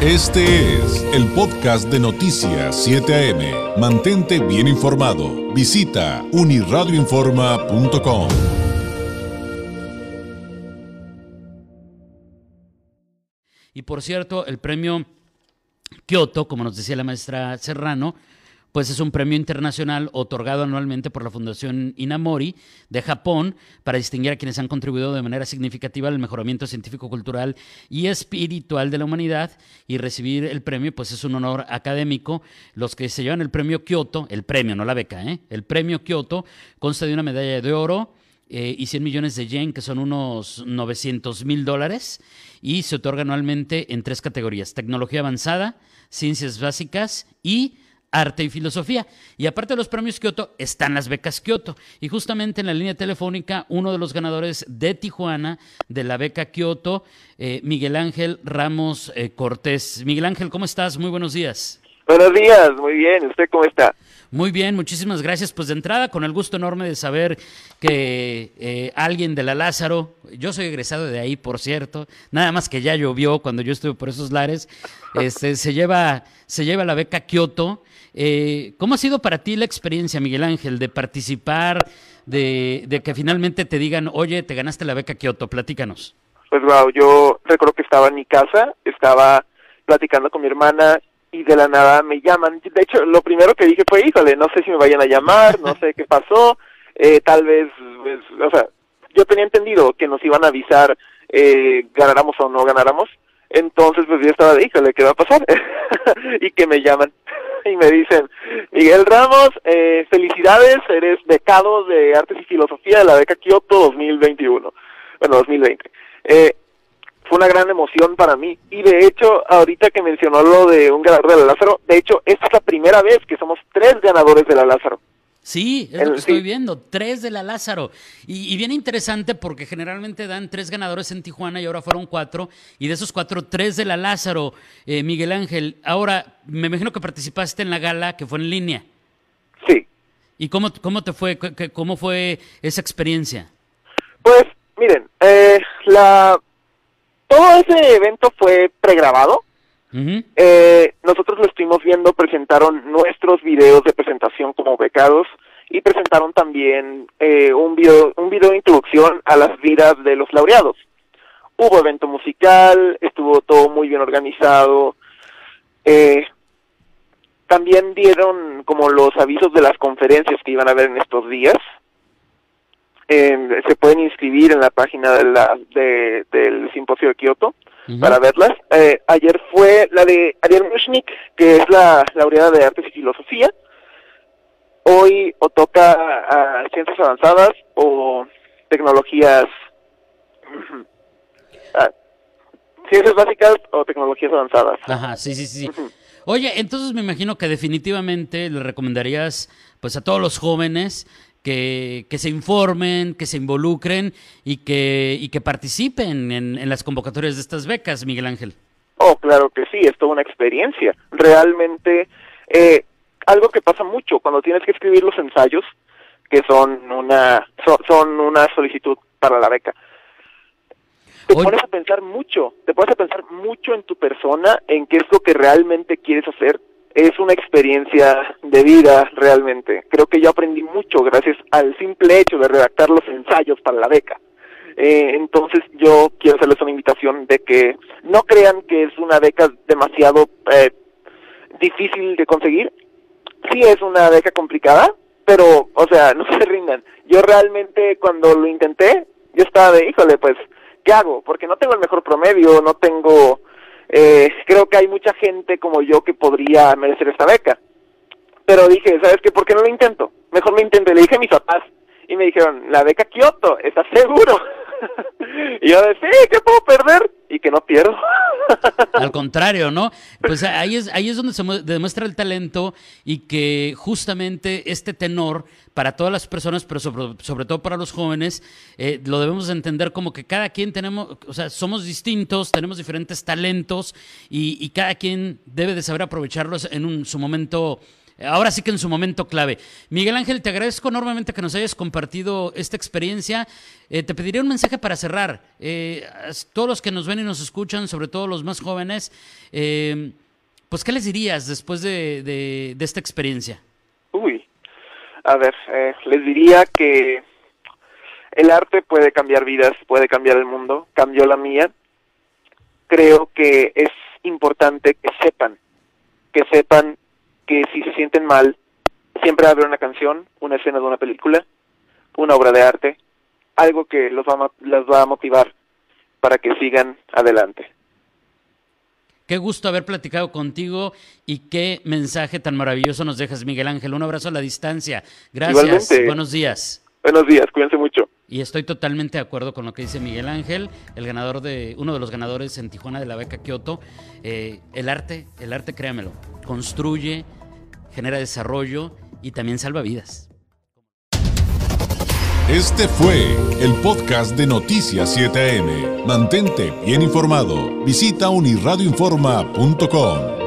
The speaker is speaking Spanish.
Este es el podcast de Noticias 7 AM. Mantente bien informado. Visita uniradioinforma.com. Y por cierto, el premio Kyoto, como nos decía la maestra Serrano, pues es un premio internacional otorgado anualmente por la Fundación Inamori de Japón para distinguir a quienes han contribuido de manera significativa al mejoramiento científico, cultural y espiritual de la humanidad y recibir el premio pues es un honor académico. Los que se llevan el premio Kyoto, el premio, no la beca, ¿eh? el premio Kyoto consta de una medalla de oro, eh, y 100 millones de yen, que son unos 900 mil dólares, y se otorga anualmente en tres categorías, tecnología avanzada, ciencias básicas y arte y filosofía. Y aparte de los premios Kyoto, están las becas Kyoto. Y justamente en la línea telefónica, uno de los ganadores de Tijuana de la beca Kyoto, eh, Miguel Ángel Ramos eh, Cortés. Miguel Ángel, ¿cómo estás? Muy buenos días. Buenos días, muy bien. ¿Usted cómo está? Muy bien, muchísimas gracias. Pues de entrada, con el gusto enorme de saber que eh, alguien de la Lázaro, yo soy egresado de ahí, por cierto, nada más que ya llovió cuando yo estuve por esos lares, este, se, lleva, se lleva la beca Kyoto. Eh, ¿Cómo ha sido para ti la experiencia, Miguel Ángel, de participar, de, de que finalmente te digan, oye, te ganaste la beca Kyoto? Platícanos. Pues wow, yo recuerdo que estaba en mi casa, estaba platicando con mi hermana y de la nada me llaman. De hecho, lo primero que dije fue, híjole, no sé si me vayan a llamar, no sé qué pasó, eh, tal vez, pues, o sea, yo tenía entendido que nos iban a avisar eh, ganáramos o no ganáramos, entonces pues yo estaba de, híjole, ¿qué va a pasar? y que me llaman y me dicen, Miguel Ramos, eh, felicidades, eres becado de Artes y Filosofía de la beca Kyoto 2021, bueno, 2020. Eh, fue una gran emoción para mí. Y de hecho, ahorita que mencionó lo de un ganador de la Lázaro, de hecho, esta es la primera vez que somos tres ganadores de la Lázaro. Sí, es lo que estoy viendo, tres de la Lázaro. Y, bien interesante porque generalmente dan tres ganadores en Tijuana y ahora fueron cuatro. Y de esos cuatro, tres de la Lázaro, eh, Miguel Ángel. Ahora, me imagino que participaste en la gala que fue en línea. Sí. ¿Y cómo, cómo te fue, cómo fue esa experiencia? Pues, miren, eh, la todo ese evento fue pregrabado. eh, nosotros lo estuvimos viendo, presentaron nuestros videos de presentación como becados y presentaron también eh, un video un video de introducción a las vidas de los laureados. Hubo evento musical, estuvo todo muy bien organizado. Eh, también dieron como los avisos de las conferencias que iban a haber en estos días se pueden inscribir en la página de la, de, del simposio de Kioto para verlas. Eh, ayer fue la de Ariel Mushnik, que es la laureada de Artes y Filosofía. Hoy o toca a Ciencias Avanzadas o Tecnologías... Ah, ciencias Básicas o Tecnologías Avanzadas. Ajá, sí, sí, sí. Oye, entonces me imagino que definitivamente le recomendarías pues a todos los jóvenes que, se informen, que se involucren y que, y que participen en, las convocatorias de estas becas, Miguel Ángel. Oh, claro que sí, es toda una experiencia. Realmente, eh, algo que pasa mucho cuando tienes que escribir los ensayos, que son una, son, una solicitud para la beca. Te pones a pensar mucho, te pones a pensar mucho en tu persona, en qué es lo que realmente quieres hacer es una experiencia de vida realmente. Creo que yo aprendí mucho gracias al simple hecho de redactar los ensayos para la beca. Eh, entonces yo quiero hacerles una invitación de que no crean que es una beca demasiado eh, difícil de conseguir. Sí es una beca complicada, pero, o sea, no se rindan. Yo realmente cuando lo intenté, yo estaba de, híjole, pues, ¿qué hago? Porque no tengo el mejor promedio, no tengo eh, creo que hay mucha gente como yo que podría merecer esta beca. Pero dije, ¿sabes qué? ¿Por qué no lo intento? Mejor lo intento. Le dije a mis papás y me dijeron, la beca Kioto, ¿estás seguro? y yo decía, sí, ¿qué puedo perder? Y que no pierdo. Al contrario, ¿no? Pues ahí es, ahí es donde se demuestra el talento y que justamente este tenor para todas las personas, pero sobre, todo para los jóvenes, eh, lo debemos entender como que cada quien tenemos, o sea, somos distintos, tenemos diferentes talentos y, cada quien debe de saber aprovecharlos en un, su momento ahora sí que en su momento clave. Miguel Ángel, te agradezco enormemente que nos hayas compartido esta experiencia. Eh, te pediría un mensaje para cerrar. Eh, todos los que nos ven y nos escuchan, sobre todo los más jóvenes, eh, pues ¿qué les dirías después de, de, esta experiencia? Uy, a ver, les diría que el arte puede cambiar vidas, puede cambiar el mundo, cambió la mía. Creo que es importante que sepan, que sepan que si se sienten mal, siempre va a haber una canción, una escena de una película, una obra de arte, algo que los va a, las va a motivar para que sigan adelante. Qué gusto haber platicado contigo y qué mensaje tan maravilloso nos dejas, Miguel Ángel. Un abrazo a la distancia. Gracias. Buenos días. Buenos días, cuídense mucho. Y estoy totalmente de acuerdo con lo que dice Miguel Ángel, el ganador de, uno de los ganadores en Tijuana de la beca Kioto. Eh, el arte, el arte, créamelo, construye, genera desarrollo y también salva vidas. Este fue el podcast de Noticias 7am. Mantente bien informado. Visita unirradioinforma.com.